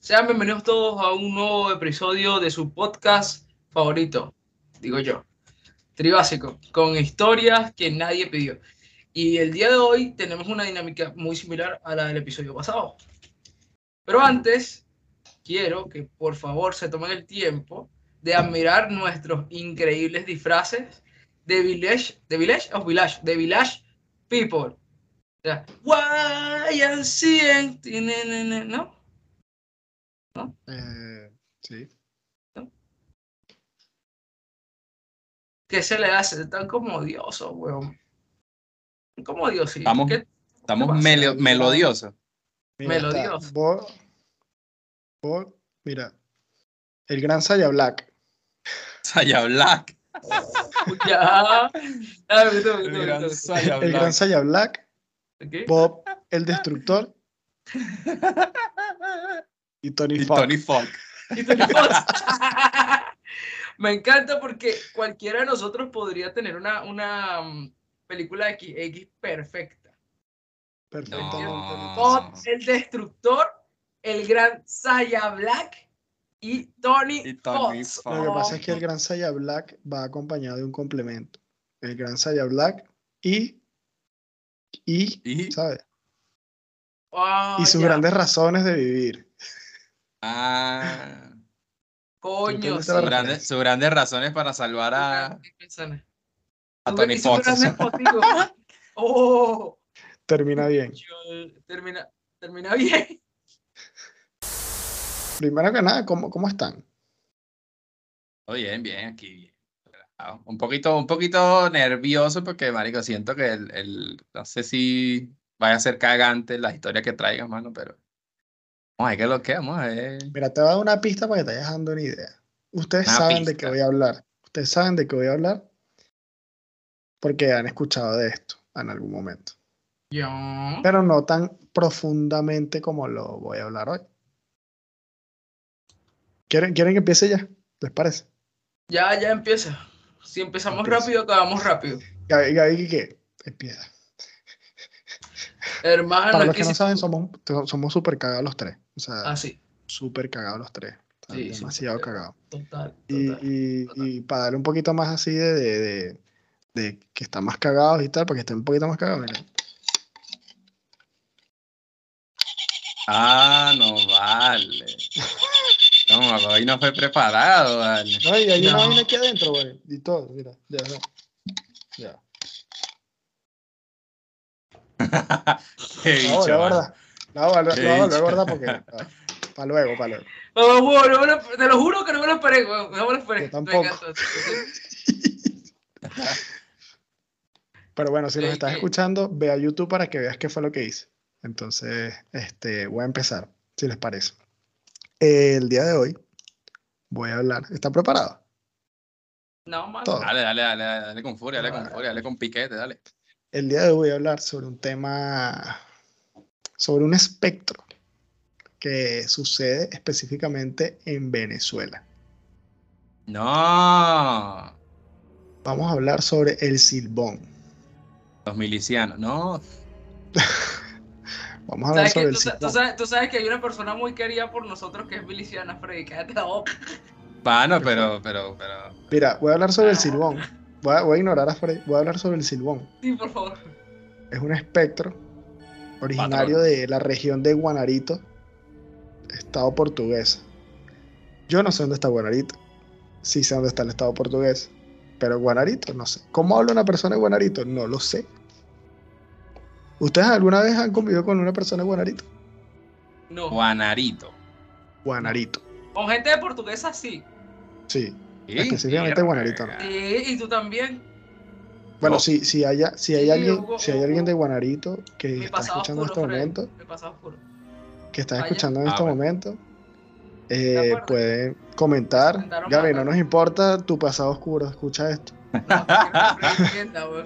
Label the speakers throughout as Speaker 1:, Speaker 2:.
Speaker 1: Sean bienvenidos todos a un nuevo episodio de su podcast favorito, digo yo, Tribásico, con historias que nadie pidió. Y el día de hoy tenemos una dinámica muy similar a la del episodio pasado. Pero antes, quiero que por favor se tomen el tiempo de admirar nuestros increíbles disfraces de Village, de Village of Village, de Village People. O sea, YMCA, ¿no?
Speaker 2: Eh, sí.
Speaker 1: ¿Qué se le hace? Tan como odioso, weón. Como odioso.
Speaker 3: Estamos,
Speaker 1: ¿Qué-
Speaker 3: estamos
Speaker 1: pasa?
Speaker 3: melo- melodiosos.
Speaker 2: Mira, está
Speaker 1: Melodioso.
Speaker 2: Bo- Bo- mira, el gran Saya Black.
Speaker 3: Saya Black.
Speaker 1: Ya. A ver, tú, tú,
Speaker 3: El gran. Saya
Speaker 2: El gran
Speaker 3: Black.
Speaker 2: Saya Black,
Speaker 1: ¿Ok?
Speaker 2: Bob el Destructor y Tony
Speaker 3: Y
Speaker 2: Fox.
Speaker 3: Tony Fox.
Speaker 1: Y Tony Fox. Me encanta porque cualquiera de nosotros podría tener una, una mm, película X, X perfecta.
Speaker 2: Perfectamente.
Speaker 3: No.
Speaker 1: Bob, el destructor, el gran Saya Black y Tony,
Speaker 3: Y Tony
Speaker 1: Fox.
Speaker 3: Fox.
Speaker 2: Lo que pasa es que el gran Saya Black va acompañado de un complemento. El gran Saya Black y, y,
Speaker 3: Y,
Speaker 2: ¿sabes?
Speaker 1: Ah,
Speaker 2: y sus
Speaker 1: ya.
Speaker 2: grandes razones de vivir.
Speaker 3: ah,
Speaker 1: Coño, sí.
Speaker 2: la
Speaker 3: sus grandes, razones para salvar a, Tony Fox.
Speaker 1: Oh,
Speaker 2: Termina bien.
Speaker 1: yo- termina, termina bien.
Speaker 2: Primero que nada, ¿cómo, cómo están?
Speaker 3: Oh, bien, bien, aquí. Un poquito, un poquito nervioso porque, marico, siento que el, el- no sé si vaya a ser cagante la historia que traigas, mano, pero vamos a ver qué lo que vamos a ver.
Speaker 2: Mira, te voy a dar una pista para que te vayas dando una idea. Ustedes
Speaker 3: Una
Speaker 2: saben de qué voy a hablar. Ustedes saben de qué voy a hablar porque han escuchado de esto en algún momento.
Speaker 1: Yo.
Speaker 2: Pero no tan profundamente como lo voy a hablar hoy. ¿Quieren, ¿quieren que empiece ya? ¿Les parece?
Speaker 1: Ya, ya empieza. Si empezamos
Speaker 2: Empieza.
Speaker 1: rápido, acabamos rápido.
Speaker 2: Gaby, Gaby, ¿qué? Empieza.
Speaker 1: Hermano,
Speaker 2: Para los
Speaker 1: que
Speaker 2: que no
Speaker 1: si-
Speaker 2: saben, somos, somos súper cagados los tres. O sea,
Speaker 1: Ah, sí.
Speaker 2: súper cagados los tres. O sea,
Speaker 1: Sí, sí,
Speaker 2: demasiado
Speaker 1: súper
Speaker 2: cagados.
Speaker 1: Total.
Speaker 2: Y,
Speaker 1: total.
Speaker 2: y-
Speaker 1: total.
Speaker 2: y para darle un poquito más así de, de, de- de que están más cagados y tal, para que estén un poquito más cagados, miren.
Speaker 3: Ah, no vale. No, hoy no fue preparado, vale.
Speaker 2: No, y hay una
Speaker 1: No.
Speaker 2: vaina aquí adentro, güey. Y todo, mira. Ya, ya. Ya.
Speaker 3: Qué bicho.
Speaker 2: La voy a guardar, porque. Para luego, para luego.
Speaker 1: Oh, no lo- te lo juro que no me lo esperé, No me lo esperé.
Speaker 2: Yo tampoco. Pero bueno, si nos
Speaker 1: Ok,
Speaker 2: estás escuchando, ve a YouTube para que veas qué fue lo que hice. Entonces, este, voy a empezar, si les parece. El día de hoy voy a hablar. ¿Están preparados?
Speaker 1: No.
Speaker 2: Todo.
Speaker 3: Dale, dale, dale, dale con furia, dale con furia, dale con piquete, dale.
Speaker 2: El día de hoy voy a hablar sobre un tema, sobre un espectro que sucede específicamente en Venezuela.
Speaker 3: No,
Speaker 2: Vamos a hablar sobre el silbón.
Speaker 3: los milicianos, no.
Speaker 2: Vamos a hablar
Speaker 1: ¿Sabes que,
Speaker 2: sobre el
Speaker 1: tú,
Speaker 2: silbón.
Speaker 1: sabes, tú sabes que hay una persona muy querida por nosotros que es miliciana, Freddy. Cállate la boca.
Speaker 3: Bueno, pero, pero, pero.
Speaker 2: Mira, voy a hablar sobre el silbón. Voy a, voy a ignorar a Freddy. Voy a hablar sobre el silbón.
Speaker 1: Sí, por favor.
Speaker 2: Es un espectro originario
Speaker 3: Patrón.
Speaker 2: de la región de Guanarito, estado portugués. Yo no sé dónde está Guanarito. Sí sé dónde está el estado portugués. Pero Guanarito, no sé. ¿Cómo habla una persona de Guanarito? No lo sé. ¿Ustedes alguna vez han convivido con una persona de Guanarito?
Speaker 1: No.
Speaker 3: Juanarito.
Speaker 2: Guanarito.
Speaker 1: Con gente de portuguesa, sí.
Speaker 2: Sí.
Speaker 3: Sí,
Speaker 2: Específicamente
Speaker 3: verga.
Speaker 2: Juanarito, ¿no?
Speaker 1: Sí, y tú también.
Speaker 2: Bueno,
Speaker 3: No.
Speaker 2: si, si, haya, si hay
Speaker 1: Sí,
Speaker 2: alguien,
Speaker 1: Hugo,
Speaker 2: si hay
Speaker 1: Hugo.
Speaker 2: alguien de Guanarito que está escuchando en este momento, que está
Speaker 1: Vaya.
Speaker 2: escuchando en
Speaker 3: Ah,
Speaker 2: este
Speaker 3: bueno.
Speaker 2: momento,
Speaker 1: ¿De
Speaker 2: eh, pueden comentar. Gaby, no nos importa tu pasado oscuro, escucha esto.
Speaker 1: No, no.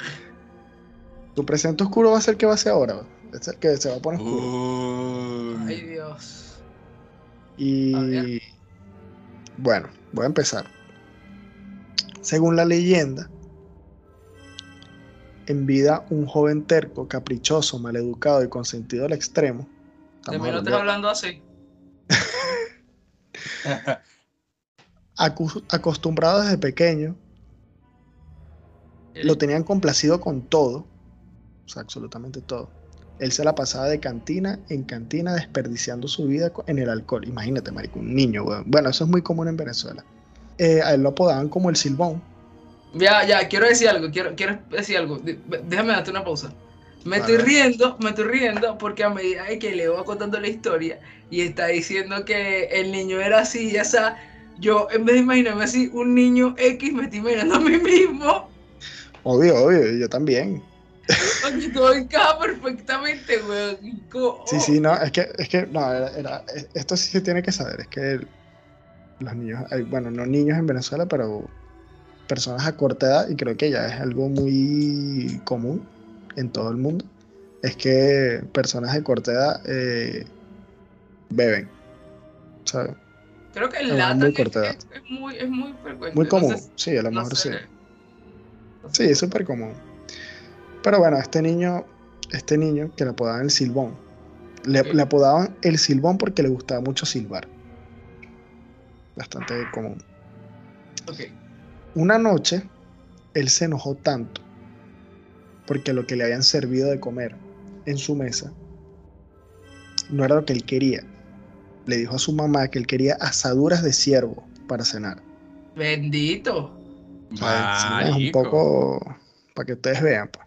Speaker 2: Tu presente oscuro va a ser que va a ser ahora. Es el que se va a poner oscuro.
Speaker 3: Uy.
Speaker 1: Ay, Dios.
Speaker 2: Y bueno, voy a empezar. Según la leyenda, en vida un joven terco, caprichoso, maleducado y consentido al extremo.
Speaker 1: De mí no estás hablando así.
Speaker 2: acostumbrado desde pequeño, lo tenían complacido con todo, o sea, absolutamente todo. Él se la pasaba de cantina en cantina desperdiciando su vida en el alcohol. Imagínate, marico, un niño, weón. Bueno, eso es muy común en Venezuela. Eh, a él lo apodaban como el silbón.
Speaker 1: Ya, ya, quiero decir algo, quiero, quiero decir algo. Déjame darte una pausa. Me estoy riendo, me estoy riendo porque a medida que le voy contando la historia y está diciendo que el niño era así, ya sea, yo en vez de imaginarme así un niño X, me estoy imaginando a mí mismo.
Speaker 2: Obvio, obvio, yo también.
Speaker 1: Oye, todo encaja perfectamente, weón. Y como-
Speaker 2: Sí, sí, no, es que, es que, no, era, era- es- esto sí se tiene que saber, es que los niños, bueno, no niños en Venezuela, pero personas a corta edad, y creo que ya es algo muy común en todo el mundo, es que personas de corta edad eh, beben, ¿sabes?
Speaker 1: Creo que el lata
Speaker 2: muy
Speaker 1: es,
Speaker 2: corta
Speaker 1: es- es muy, es muy frecuente.
Speaker 2: Muy
Speaker 1: no
Speaker 2: común,
Speaker 1: sé-
Speaker 2: sí, a lo
Speaker 1: no
Speaker 2: mejor sí.
Speaker 1: sé.
Speaker 2: Sí, es súper común. Pero bueno, este niño, este niño que le apodaban el silbón, le, apodaban el silbón porque le gustaba mucho silbar. Bastante común.
Speaker 1: Ok.
Speaker 2: Una noche, él se enojó tanto porque lo que le habían servido de comer en su mesa no era lo que él quería. Le dijo a su mamá que él quería asaduras de ciervo para cenar.
Speaker 1: Bendito.
Speaker 2: Es un poco para que ustedes vean. pues.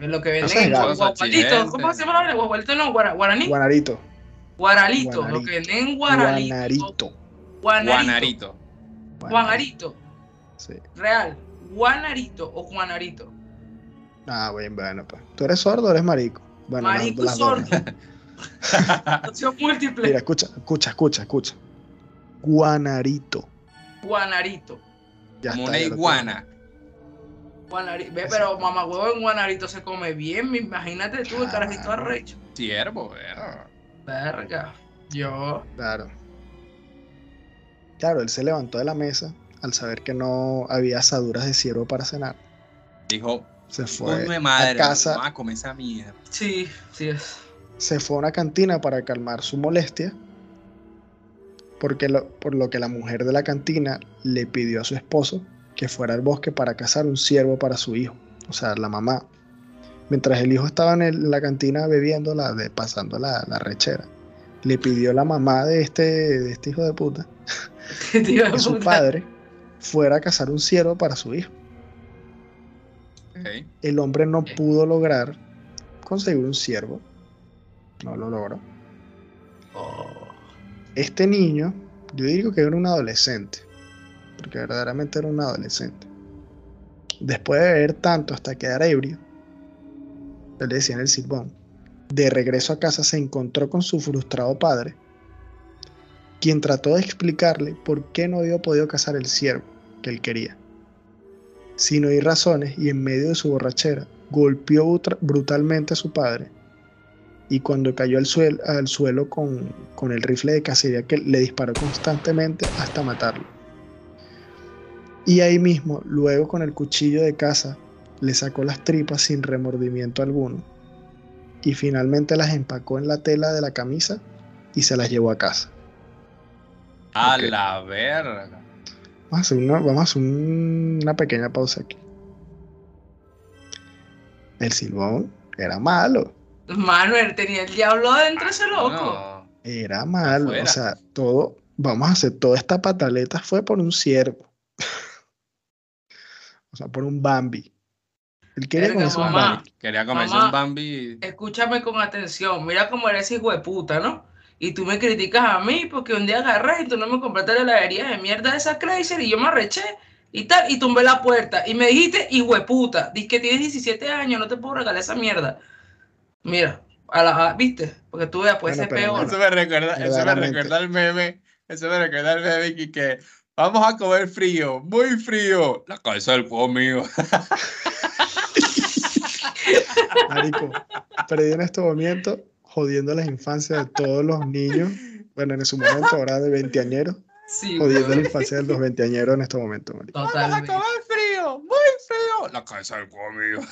Speaker 1: Es lo que
Speaker 2: No
Speaker 1: venden en guagualito.
Speaker 3: Accidente.
Speaker 1: ¿Cómo se llama la vaina? Guagualito no, guara- guaraní.
Speaker 2: Guanarito.
Speaker 1: Guaralito. Lo que venden en guaralito.
Speaker 2: Guanarito.
Speaker 1: Guanarito.
Speaker 3: Guanarito.
Speaker 2: Sí.
Speaker 1: Real. Guanarito o Juanarito.
Speaker 2: Ah, bueno, bueno, pues. ¿Tú eres sordo o eres marico? Bueno,
Speaker 1: Marico
Speaker 2: las
Speaker 1: sordo. Opción múltiple.
Speaker 2: Mira, escucha, escucha, escucha, escucha. Guanarito.
Speaker 1: Guanarito.
Speaker 2: Ya
Speaker 3: Como
Speaker 2: está,
Speaker 3: una iguana.
Speaker 1: Guanarito. Ve, pero mamá huevo en Guanarito se come bien. me- Imagínate tú, el carajito arrecho.
Speaker 3: Ciervo, verga.
Speaker 1: Verga. Yo.
Speaker 2: Claro. Claro, él se levantó de la mesa al saber que no había asaduras de ciervo para cenar.
Speaker 3: Dijo,
Speaker 2: Se fue
Speaker 3: coño de madre,
Speaker 2: a casa,
Speaker 3: comer esa mierda.
Speaker 1: Sí, sí es.
Speaker 2: se fue a una cantina para calmar su molestia, porque lo- por lo que la mujer de la cantina le pidió a su esposo que fuera al bosque para cazar un ciervo para su hijo, o sea, la mamá. Mientras el hijo estaba en el- la cantina bebiendo, la, de, pasando la, la rechera, le pidió la mamá de este, de este hijo de puta
Speaker 1: Tío de
Speaker 2: su
Speaker 1: puta.
Speaker 2: padre fuera a cazar un ciervo para su hijo. El hombre no pudo lograr conseguir un ciervo, no lo logró.
Speaker 1: Oh.
Speaker 2: este niño, yo digo que era un adolescente, porque verdaderamente era un adolescente. Después de beber tanto hasta quedar ebrio, él le decía en el silbón, de regreso a casa se encontró con su frustrado padre, quien trató de explicarle por qué no había podido cazar el ciervo que él quería. Sin oír razones y en medio de su borrachera, golpeó brutalmente a su padre y cuando cayó al, suel- al suelo con, con el rifle de cacería que le disparó constantemente hasta matarlo. Y ahí mismo, luego con el cuchillo de caza, le sacó las tripas sin remordimiento alguno y finalmente las empacó en la tela de la camisa y se las llevó a casa.
Speaker 3: A la verga.
Speaker 2: Vamos a hacer una, vamos a hacer un- una pequeña pausa aquí. El silbón era malo.
Speaker 1: Manuel tenía el diablo adentro ese loco.
Speaker 3: No.
Speaker 2: Era malo,
Speaker 3: Afuera.
Speaker 2: o sea, todo, vamos a hacer toda esta pataleta fue por un ciervo. o sea, por un Bambi. Él quería
Speaker 1: Verga,
Speaker 2: comerse un. Bambi.
Speaker 3: Quería comerse
Speaker 1: Mamá.
Speaker 3: un Bambi.
Speaker 1: Escúchame con atención. Mira cómo eres hijo de puta, ¿no? Y tú me criticas a mí porque un día agarras y tú no me compraste la heladería de mierda de esa Chrysler y yo me arreché y tal, y tumbé la puerta. Y me dijiste, hijo de puta, dices que tienes 17 años, no te puedo regalar esa mierda. Mira, a la, a- ¿viste? Porque tú veas, puede
Speaker 2: Bueno,
Speaker 1: ser peor.
Speaker 3: Eso me recuerda, eso me recuerda al meme. Eso me recuerda al meme que, que vamos a comer frío, muy frío. La cabeza del juego mío.
Speaker 2: Marico, perdí en este momento jodiendo las infancias de todos los niños. Bueno, en su momento, ahora de veinteañeros.
Speaker 1: Sí,
Speaker 2: Jodiendo la infancia de los veinteañeros en este momento, marico.
Speaker 3: ¡Vamos a
Speaker 1: Totalmente.
Speaker 3: acabar frío! ¡Muy frío! La cabeza del conmigo.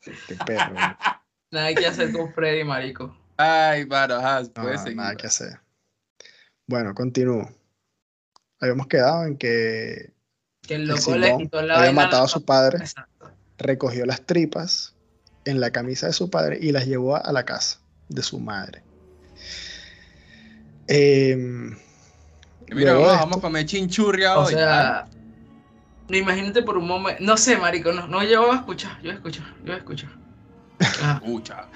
Speaker 2: Qué perro. marico.
Speaker 1: Nada que hacer con Freddy, marico.
Speaker 3: Ay, mano, ajá,
Speaker 2: No,
Speaker 3: puedes seguir.
Speaker 2: nada que hacer. Bueno, continúo. Habíamos quedado en que
Speaker 1: Que el
Speaker 2: el
Speaker 1: loco le quitó la
Speaker 2: había matado a
Speaker 1: la-
Speaker 2: su padre,
Speaker 1: Exacto.
Speaker 2: recogió las tripas en la camisa de su padre y las llevó a la casa de su madre. Em,
Speaker 3: Mira, vamos, vamos a comer chinchurria
Speaker 1: O
Speaker 3: hoy.
Speaker 1: sea, no, imagínate por un momento. No sé, marico, no, no yo voy a escuchar, yo escuchar, yo voy a escuchar. Ajá.
Speaker 3: Pucha.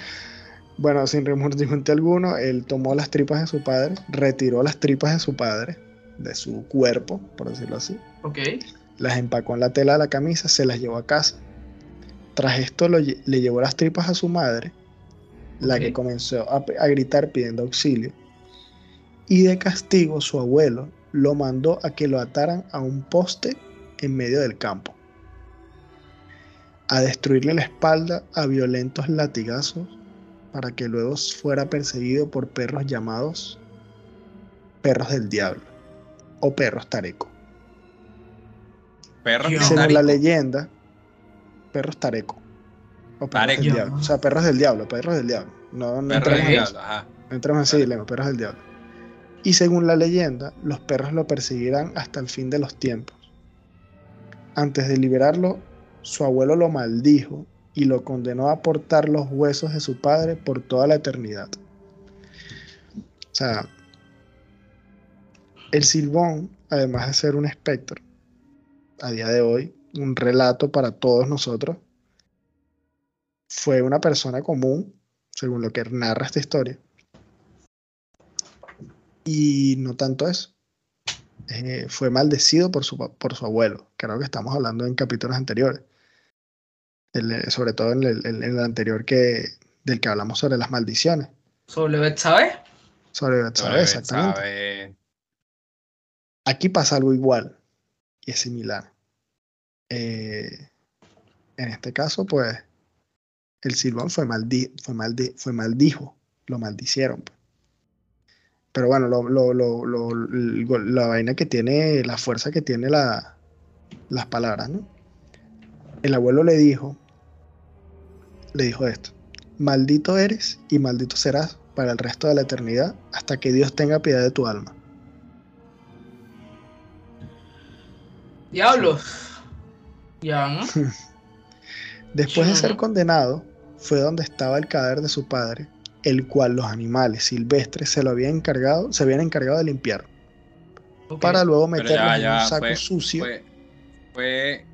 Speaker 2: Bueno, sin remordimiento alguno, él tomó las tripas de su padre, retiró las tripas de su padre, de su cuerpo, por decirlo así,
Speaker 1: Ok.
Speaker 2: las empacó en la tela de la camisa, se las llevó a casa. Tras esto lo le llevó las tripas a su madre, la que comenzó a, a gritar pidiendo auxilio. Y de castigo su abuelo lo mandó a que lo ataran a un poste en medio del campo, a destruirle la espalda a violentos latigazos para que luego fuera perseguido por perros llamados perros del diablo o perros tareco.
Speaker 3: Perros
Speaker 2: Según
Speaker 3: Tarico.
Speaker 2: la leyenda, perros tareco. O perros
Speaker 3: Tareco.
Speaker 2: del diablo. O sea, perros del diablo, perros del diablo. No, no
Speaker 3: Perros
Speaker 2: entremos
Speaker 3: del
Speaker 2: en eso.
Speaker 3: diablo, ajá.
Speaker 2: No entremos en ese dilema, perros del diablo. Y según la leyenda, los perros lo perseguirán hasta el fin de los tiempos. Antes de liberarlo, su abuelo lo maldijo y lo condenó a portar los huesos de su padre por toda la eternidad. O sea, el Silbón, además de ser un espectro, a día de hoy, un relato para todos nosotros, fue una persona común, según lo que narra esta historia. Y no tanto eso. Eh, fue maldecido por su, por su abuelo. Creo que estamos hablando en capítulos anteriores. El, eh, sobre todo en el, en el anterior que, del que hablamos sobre las maldiciones.
Speaker 1: Sobre Betsabe.
Speaker 2: Sobre Betsabé, exactamente. Aquí pasa algo igual y es similar. Eh, en este caso, pues, el Silbón fue, maldi fue, maldi fue maldijo, lo maldicieron. pues. Pero bueno, lo, lo- lo- la vaina que tiene, la fuerza que tiene la, las palabras, ¿no? El abuelo le dijo, le dijo esto, maldito eres y maldito serás para el resto de la eternidad hasta que Dios tenga piedad de tu alma.
Speaker 1: Diablos. Ya, ¿no?
Speaker 2: Después de ser condenado, fue donde estaba el cadáver de su padre, el cual los animales silvestres se lo habían encargado, se habían encargado de limpiar, para luego meterlo
Speaker 3: ya,
Speaker 2: en un saco
Speaker 3: fue-
Speaker 2: sucio.
Speaker 3: Fue, fue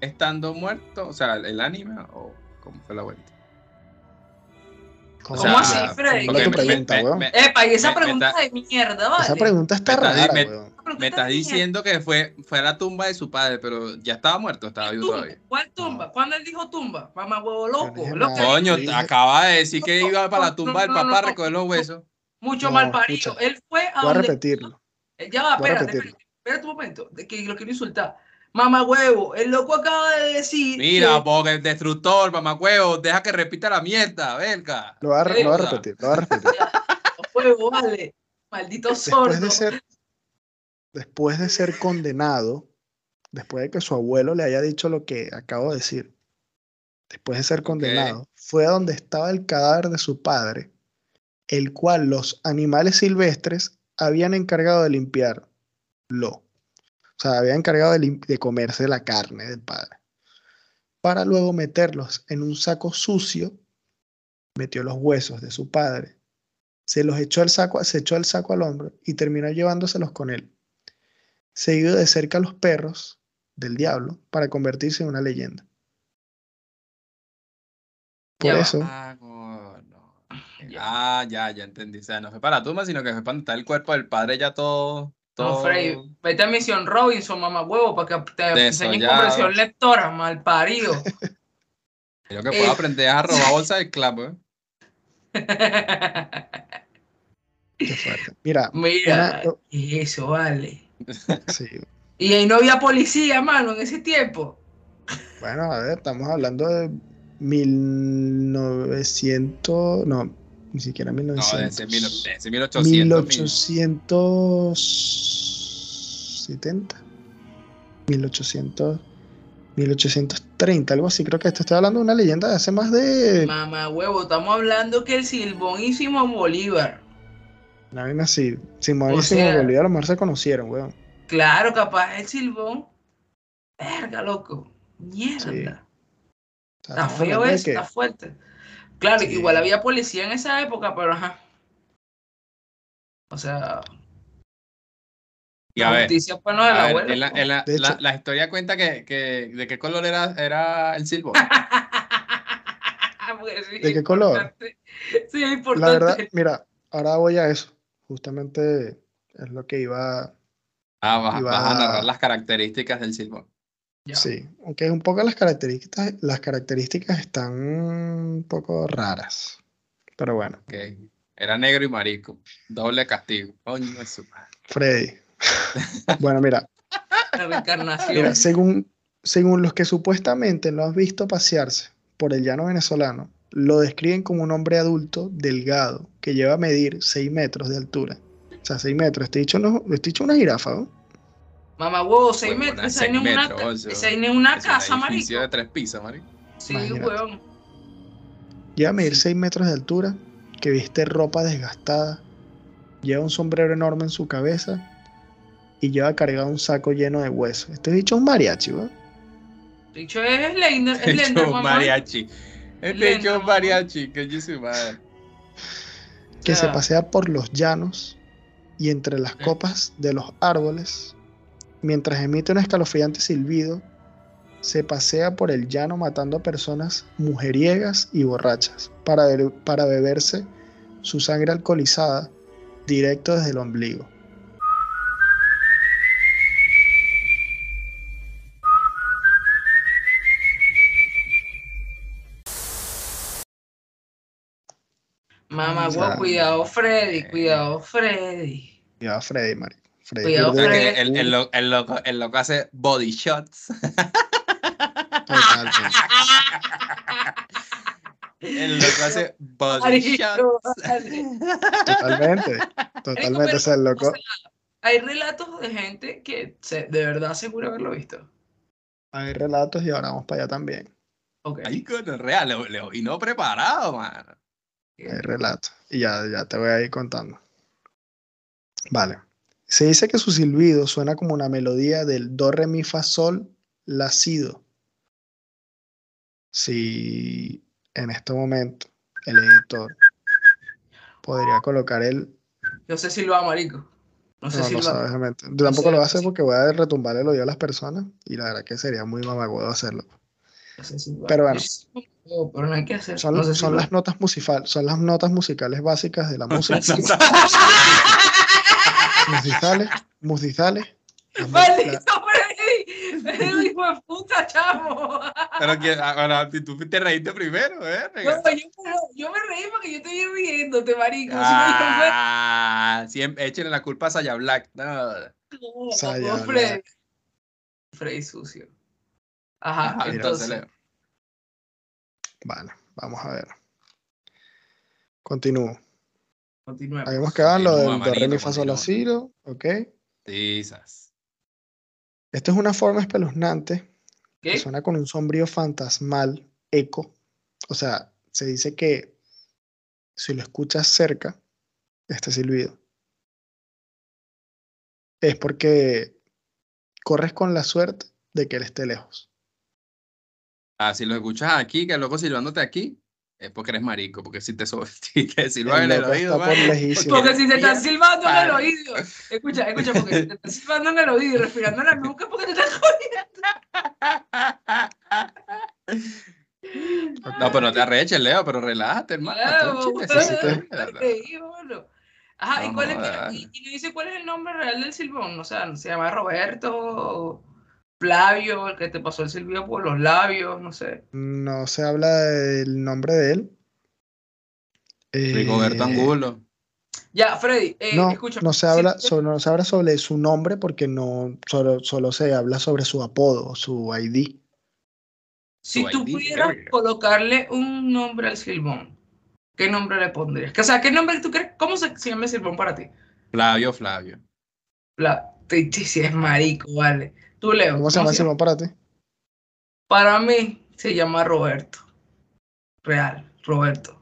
Speaker 3: estando muerto, o sea, el anime, o cómo fue la vuelta.
Speaker 2: ¿Cómo,
Speaker 1: ¿Cómo así,
Speaker 2: así?
Speaker 1: Freddy?
Speaker 2: ¿Cuál es tu
Speaker 3: Me- me-
Speaker 2: pregunta,
Speaker 3: me-
Speaker 2: weón?
Speaker 3: me-
Speaker 1: Epa, y esa
Speaker 3: me-
Speaker 1: pregunta
Speaker 3: está-
Speaker 1: de mierda, ¿vale?
Speaker 2: Esa pregunta está
Speaker 3: Me está-
Speaker 2: rara,
Speaker 3: me- estás diciendo que fue, fue a la tumba de su padre, pero ya estaba muerto, estaba vivo
Speaker 1: ¿Tumba?
Speaker 3: todavía.
Speaker 1: ¿Cuál tumba? ¿Cuándo él dijo tumba? Mamá huevo loco.
Speaker 3: Coño,
Speaker 2: dije-
Speaker 3: acaba de decir que iba para la tumba del
Speaker 1: No, no,
Speaker 3: papá a
Speaker 1: no.
Speaker 3: recoger los huesos.
Speaker 1: Mucho
Speaker 2: No,
Speaker 1: mal parido.
Speaker 2: escucha.
Speaker 1: Él fue a
Speaker 2: Voy a
Speaker 1: donde...
Speaker 2: repetirlo.
Speaker 1: Eh, Ya va,
Speaker 2: a
Speaker 1: espérate, espérate, espérate un momento, de que lo quiero insultar. Mamá huevo, el loco acaba de decir.
Speaker 3: Mira,
Speaker 1: que-
Speaker 3: porque el destructor, mamacuevo, deja que repita la mierda, verga.
Speaker 2: Lo voy a, lo repetir, lo voy a repetir.
Speaker 1: huevo, vale. Maldito
Speaker 2: Después
Speaker 1: sordo.
Speaker 2: de ser, después de ser condenado, después de que su abuelo le haya dicho lo que acabo de decir, después de ser condenado, fue a donde estaba el cadáver de su padre, el cual los animales silvestres habían encargado de limpiarlo. O sea, habían encargado de, comerse la carne del padre. Para luego meterlos en un saco sucio, metió los huesos de su padre, se los echó al saco, se echó el saco al hombro y terminó llevándoselos con él. Seguido de cerca a los perros del diablo para convertirse en una leyenda. Por
Speaker 1: Ya va.
Speaker 2: eso,
Speaker 3: Ah, no. Ah, ya, ya entendí. O sea, no fue para la tumba, sino que fue para donde está el cuerpo del padre ya todo.
Speaker 1: No,
Speaker 3: todo...
Speaker 1: Freddy, vete a Misión Robinson, mamá huevo, para que te enseñen
Speaker 3: Desollado.
Speaker 1: comprensión lectora, mal parido.
Speaker 3: Lo que puedo
Speaker 1: Eh.
Speaker 3: aprender a robar bolsa del clavo, ¿eh?
Speaker 2: qué fuerte. Mira,
Speaker 1: Mira,
Speaker 2: Una-
Speaker 1: y eso vale.
Speaker 2: sí,
Speaker 1: Y ahí no había policía, mano, en ese tiempo.
Speaker 2: Bueno, a ver, estamos hablando de 1900, no, ni siquiera
Speaker 3: No,
Speaker 2: 1900.
Speaker 3: desde, mil, desde 1800.
Speaker 2: 1870. 1800. 1830, algo así. Creo que esto estoy hablando de una leyenda de hace más de.
Speaker 1: Mamá huevo, estamos hablando que el Simón Bolívar.
Speaker 2: Una vaina así. Simón
Speaker 1: O
Speaker 2: y Simón
Speaker 1: sea-
Speaker 2: Bolívar a lo mejor se conocieron, weón.
Speaker 1: Claro, capaz el Silbón. Verga, loco. Mierda.
Speaker 2: Sí. O sea,
Speaker 1: Está feo eso,
Speaker 2: que-
Speaker 1: está fuerte. Claro,
Speaker 2: Sí.
Speaker 1: igual había policía en esa época, pero ajá. O sea,
Speaker 3: Y a
Speaker 1: la
Speaker 3: ver,
Speaker 1: justicia fue no
Speaker 3: ver, en la, en la-
Speaker 2: De
Speaker 3: la-
Speaker 2: hecho-
Speaker 3: la historia cuenta que, que de qué color era, era el silbo.
Speaker 2: ¿De qué color?
Speaker 1: Sí, es
Speaker 2: La
Speaker 1: importante.
Speaker 2: verdad, mira, ahora voy a eso. Justamente es lo que iba.
Speaker 3: Ah, vas,
Speaker 2: Y
Speaker 3: vas a narrar las características del silbo.
Speaker 2: Sí, aunque un poco las características, las características están un poco raras. Pero bueno,
Speaker 3: Ok. Era negro y marico. Doble castigo. Coño de su madre.
Speaker 2: Freddy. Bueno, mira,
Speaker 1: La reencarnación.
Speaker 2: Mira, según, según los que supuestamente lo han visto pasearse por el llano venezolano, lo describen como un hombre adulto, delgado, que lleva a medir 6 metros de altura. O sea, 6 metros. Este dicho, no, este dicho una jirafa, ¿no?
Speaker 1: Mamá huevo, 6
Speaker 3: Huevona,
Speaker 1: metros. Esa es una,
Speaker 3: ocho.
Speaker 1: es una
Speaker 3: Es un
Speaker 1: casa,
Speaker 3: edificio
Speaker 1: marico.
Speaker 3: de tres pisos, marico.
Speaker 1: Sí,
Speaker 2: Imagínate.
Speaker 1: weón.
Speaker 2: Lleva a medir 6 metros de altura, que viste ropa desgastada, lleva un sombrero enorme en su cabeza y lleva cargado un saco lleno de huesos. Este dicho es un mariachi, ¿no?
Speaker 1: Dicho es Slender,
Speaker 3: Este
Speaker 1: mamá.
Speaker 3: mariachi. Este un
Speaker 1: mamá.
Speaker 3: mariachi. Que yo su madre.
Speaker 2: que se pasea por los llanos y entre las
Speaker 1: Ok.
Speaker 2: copas de los árboles, mientras emite un escalofriante silbido, se pasea por el llano matando a personas mujeriegas y borrachas para, be- para beberse su sangre alcoholizada directo desde el ombligo.
Speaker 1: Mamá cuidado, Freddy, cuidado, Freddy.
Speaker 2: Ya Freddy, marico. Freddy
Speaker 1: Cuidado, Freddy.
Speaker 3: El, el, el lo- el loco, el loco hace body shots.
Speaker 2: totalmente.
Speaker 3: El loco hace body shots.
Speaker 2: Totalmente. Totalmente. O sea, el loco.
Speaker 1: O sea, hay relatos de gente que se- de verdad seguro haberlo visto.
Speaker 2: Hay relatos y ahora vamos para allá también.
Speaker 1: Ok.
Speaker 3: Ahí con el real, le, le vino preparado, mano.
Speaker 2: Hay relatos. Y ya, ya te voy a ir contando. Vale. Se dice que su silbido suena como una melodía del do, re, mi, fa, sol, la, sido. Si en este momento el editor podría colocar el.
Speaker 1: Yo sé silbar, marico. No sé
Speaker 2: No, no
Speaker 1: silbar.
Speaker 2: sabes. Yo tampoco
Speaker 1: sé,
Speaker 2: lo voy a hacer porque voy a retumbar el oído a las personas y la verdad que sería muy mamagüedo hacerlo.
Speaker 1: No sé.
Speaker 2: Pero bueno.
Speaker 1: Pero no hay que hacer.
Speaker 2: Son,
Speaker 1: sé
Speaker 2: las notas musical, son las notas musicales básicas de la música. Musicales, musicales.
Speaker 1: ¡Maldito Freddy! ¡Freddy, hijo de puta, chamo!
Speaker 3: Pero que, ahora, si tú te reíste primero, ¿eh?
Speaker 1: No, yo, me reí porque yo estoy riéndote, marico. Si me
Speaker 3: Ah, siempre échenle la culpa a Saya Black. No.
Speaker 2: Saya
Speaker 1: Freddy.
Speaker 2: Black.
Speaker 1: Freddy sucio. Ajá, entonces.
Speaker 2: Vale, vamos a ver. Continúo.
Speaker 1: Continuemos.
Speaker 2: Habíamos quedado en lo del
Speaker 3: Continúa,
Speaker 2: do, re, mi, fa, sol,
Speaker 3: continúa.
Speaker 2: ok.
Speaker 3: Tizas.
Speaker 2: Esto es una forma espeluznante que suena con un sombrío fantasmal eco. O sea, se dice que si lo escuchas cerca, este silbido, es porque corres con la suerte de que él esté lejos.
Speaker 3: Ah, si lo escuchas aquí, que loco silbándote aquí, es porque eres marico. Porque si te, so- si te silban en el oído,
Speaker 2: por.
Speaker 1: Porque si te están silbando en el oído. Escucha, escucha, porque si te están silbando en el oído y respirando en la nuca, porque te están jodiendo.
Speaker 3: No, pero no te arreches, Leo, pero relájate, hermano.
Speaker 1: Claro. Ajá, ¿y cuál es
Speaker 3: no,
Speaker 1: y, y no dice cuál es el nombre real del silbón? O sea, se llama Roberto, Flavio, el que te pasó el silbido por los labios, no sé.
Speaker 2: No se habla del nombre de él.
Speaker 3: Rigoberto
Speaker 2: Eh,
Speaker 3: Angulo.
Speaker 1: Ya, Freddy, eh,
Speaker 2: No,
Speaker 1: escucha.
Speaker 2: no se habla sobre, no se habla sobre su nombre porque no solo, solo se habla sobre su apodo, su ID.
Speaker 1: Si
Speaker 3: Tu
Speaker 1: tú
Speaker 3: ID,
Speaker 1: pudieras colocarle un nombre al silbón, ¿qué nombre le pondrías? O sea, ¿qué nombre tú crees? ¿Cómo se, se llama el silbón para ti?
Speaker 3: Flavio, Flavio.
Speaker 1: La, te, te- si es marico, vale. Tú, Leo.
Speaker 2: ¿Cómo se llama el Simón para ti?
Speaker 1: Para mí se llama Roberto. Real, Roberto.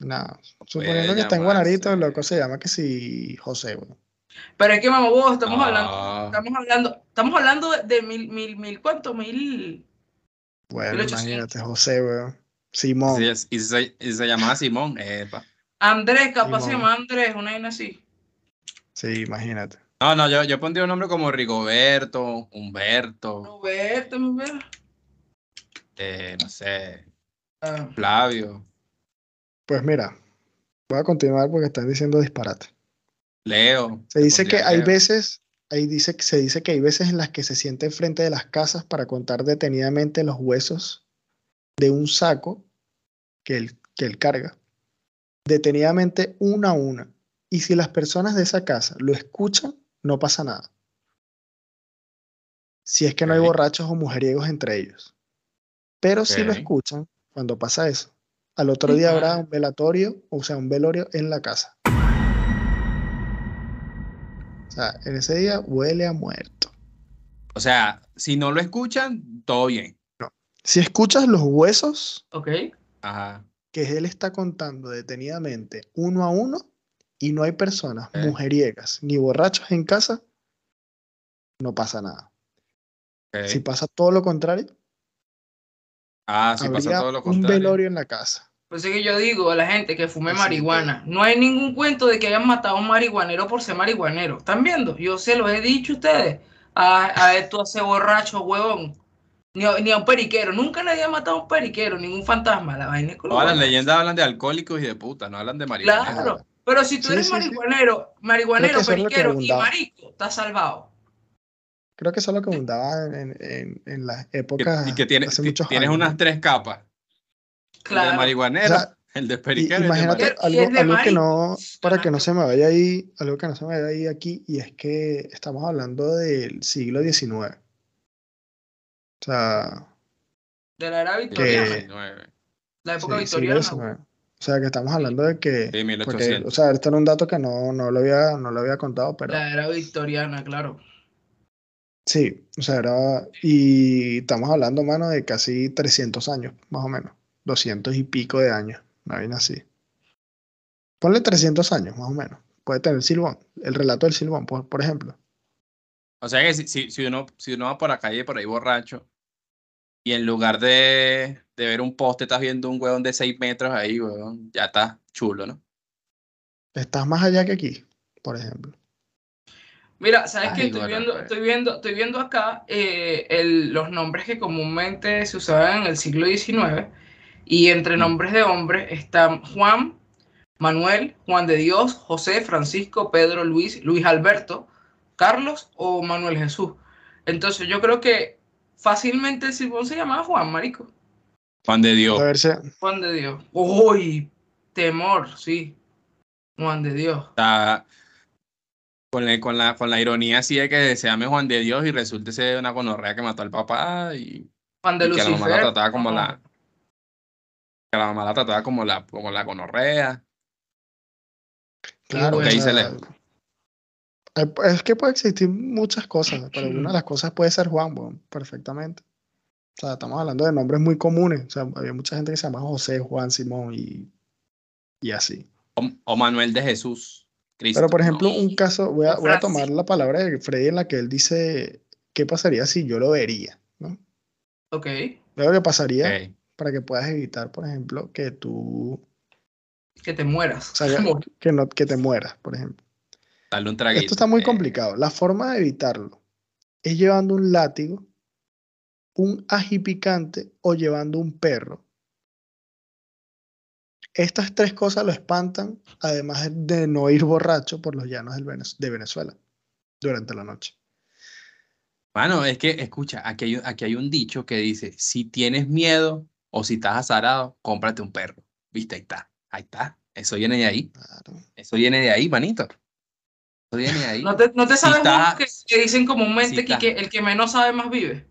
Speaker 2: No, suponiendo que está en Guanarito, el loco se llama que si José, güey.
Speaker 1: Pero es que, mamá, vos, estamos hablando,
Speaker 3: Ah,
Speaker 1: estamos hablando, estamos hablando de, de mil, mil, mil, ¿cuánto? Mil.
Speaker 2: Bueno,
Speaker 1: 1800.
Speaker 2: imagínate, José, güey. Simón.
Speaker 3: sí, es- y, se, y se llamaba Simón. Epa.
Speaker 1: Andrés, capaz se llama Andrés, una vaina así.
Speaker 2: Sí, imagínate.
Speaker 3: No, no, yo, yo pondría un nombre como Rigoberto, Humberto,
Speaker 1: mi vida.
Speaker 3: eh, no sé,
Speaker 1: Ah,
Speaker 3: Flavio,
Speaker 2: Pues mira, voy a continuar porque están diciendo disparate.
Speaker 3: Leo.
Speaker 2: Se dice que hay
Speaker 3: Leo.
Speaker 2: veces, ahí dice, se dice que hay veces en las que se siente enfrente de las casas para contar detenidamente los huesos de un saco que él, que él carga. Detenidamente una a una. Y si las personas de esa casa lo escuchan, no pasa nada. Si es que no hay borrachos o mujeriegos entre ellos. Pero si lo escuchan, cuando pasa eso, al otro día habrá un velatorio, o sea, un velorio en la casa. O sea, en ese día huele a muerto.
Speaker 3: O sea, si no lo escuchan, todo bien.
Speaker 2: Si escuchas los huesos
Speaker 1: ok.
Speaker 3: Ajá.
Speaker 2: que él está contando detenidamente uno a uno y no hay personas mujeriegas ni borrachos en casa, no pasa nada. Si pasa todo lo contrario,
Speaker 3: ah, si pasa todo lo
Speaker 2: un
Speaker 3: contrario.
Speaker 2: velorio en la casa.
Speaker 1: Pues es que yo digo a la gente que fume
Speaker 2: que-
Speaker 1: marihuana. No hay ningún cuento de que hayan matado a un marihuanero por ser marihuanero. ¿Están viendo? Yo se los he dicho a ustedes. A, a esto hace borracho, huevón. Ni a, ni a un periquero. Nunca nadie ha matado a un periquero, ningún fantasma. La vaina es
Speaker 3: Todas las leyendas hablan de alcohólicos y de puta, no hablan de marihuana.
Speaker 1: Claro. Pero si tú
Speaker 2: Sí,
Speaker 1: eres
Speaker 2: sí, sí.
Speaker 1: marihuanero, marihuanero, periquero y marico, estás salvado.
Speaker 2: Creo que eso es lo que abundaba en, en- en las épocas.
Speaker 3: y que tiene-
Speaker 2: hace muchos
Speaker 3: tienes
Speaker 2: años,
Speaker 3: unas tres capas. El
Speaker 1: Claro.
Speaker 3: de marihuanero,
Speaker 2: O sea,
Speaker 3: el de periquero y el de
Speaker 2: imagínate algo,
Speaker 1: el de
Speaker 2: algo que no, para que no se me vaya ahí, algo que no se me vaya ahí aquí, y es que estamos hablando del siglo XIX. O sea,
Speaker 1: De la era victoriana.
Speaker 2: que-
Speaker 3: 19.
Speaker 1: La época
Speaker 2: sí,
Speaker 1: victoriana.
Speaker 2: O sea, que estamos hablando de que,
Speaker 3: Sí,
Speaker 2: porque,
Speaker 3: 1800.
Speaker 2: o sea, esto era un dato que no, no lo había, no lo había contado, pero
Speaker 1: La era victoriana, claro.
Speaker 2: sí, o sea, era, y estamos hablando, mano, de casi 300 años, más o menos, 200 y pico de años, una vaina así. Ponle 300 años, más o menos. Puede tener Silbón, el relato del Silbón, por, por ejemplo.
Speaker 3: O sea que si, si, si uno, si uno va por la calle por ahí borracho y en lugar de, de ver un poste estás viendo un huevón de 6 metros ahí, huevón, ya está chulo, ¿no?
Speaker 2: Estás más allá que aquí, por ejemplo.
Speaker 1: Mira, ¿sabes qué? Estoy
Speaker 3: bueno,
Speaker 1: viendo,
Speaker 3: pues.
Speaker 1: estoy viendo, estoy viendo acá eh, el- los nombres que comúnmente se usaban en el siglo XIX. Y entre
Speaker 3: Mm.
Speaker 1: nombres de hombres están Juan, Manuel, Juan de Dios, José, Francisco, Pedro, Luis, Luis Alberto, Carlos o Manuel Jesús. Entonces yo creo que fácilmente el Silbón se llamaba Juan, marico.
Speaker 3: Juan de Dios.
Speaker 2: A ver si,
Speaker 1: Juan de Dios. Uy, temor, sí. Juan de Dios.
Speaker 3: Está con, la- con, la, con la ironía así de que se llame Juan de Dios y resulte ser una gonorrea que mató al papá y,
Speaker 1: Juan de
Speaker 3: y que la mamá la
Speaker 1: Lucifer.
Speaker 3: trataba como la que la mamá la trataba como la, como la gonorrea.
Speaker 2: claro,
Speaker 1: bueno.
Speaker 3: se le-
Speaker 2: es que puede existir muchas cosas, pero una de las cosas puede ser Juan, weón, perfectamente. O sea, estamos hablando de nombres muy comunes. O sea, había mucha gente que se llama José, Juan, Simón y, y así.
Speaker 3: O, o Manuel de Jesús. Cristo.
Speaker 2: Pero, por ejemplo,
Speaker 3: No.
Speaker 2: un caso, voy a, voy a tomar la palabra de Freddy en la que él dice, ¿qué pasaría si yo lo vería? ¿no?
Speaker 1: Ok.
Speaker 2: Luego, ¿qué pasaría para que puedas evitar, por ejemplo, que tú,
Speaker 1: Que te mueras.
Speaker 2: o sea, que, que no, que te mueras, por ejemplo?
Speaker 3: Dale un traguito.
Speaker 2: Esto está muy
Speaker 3: Eh,
Speaker 2: complicado. La forma de evitarlo es llevando un látigo, un ají picante o llevando un perro. Estas tres cosas lo espantan, además de no ir borracho por los llanos de Venezuela durante la noche.
Speaker 3: Mano, es que, escucha, aquí hay, un- aquí hay un dicho que dice, si tienes miedo o si estás azarado, cómprate un perro. ¿Viste? Ahí está, ahí está. Eso viene de ahí.
Speaker 2: Claro.
Speaker 3: Eso viene de ahí, manito. Eso viene de ahí.
Speaker 1: ¿No te, no te sabes
Speaker 3: está-
Speaker 1: que, que dicen comúnmente
Speaker 3: si
Speaker 1: que,
Speaker 3: está-
Speaker 1: que el que menos sabe más vive?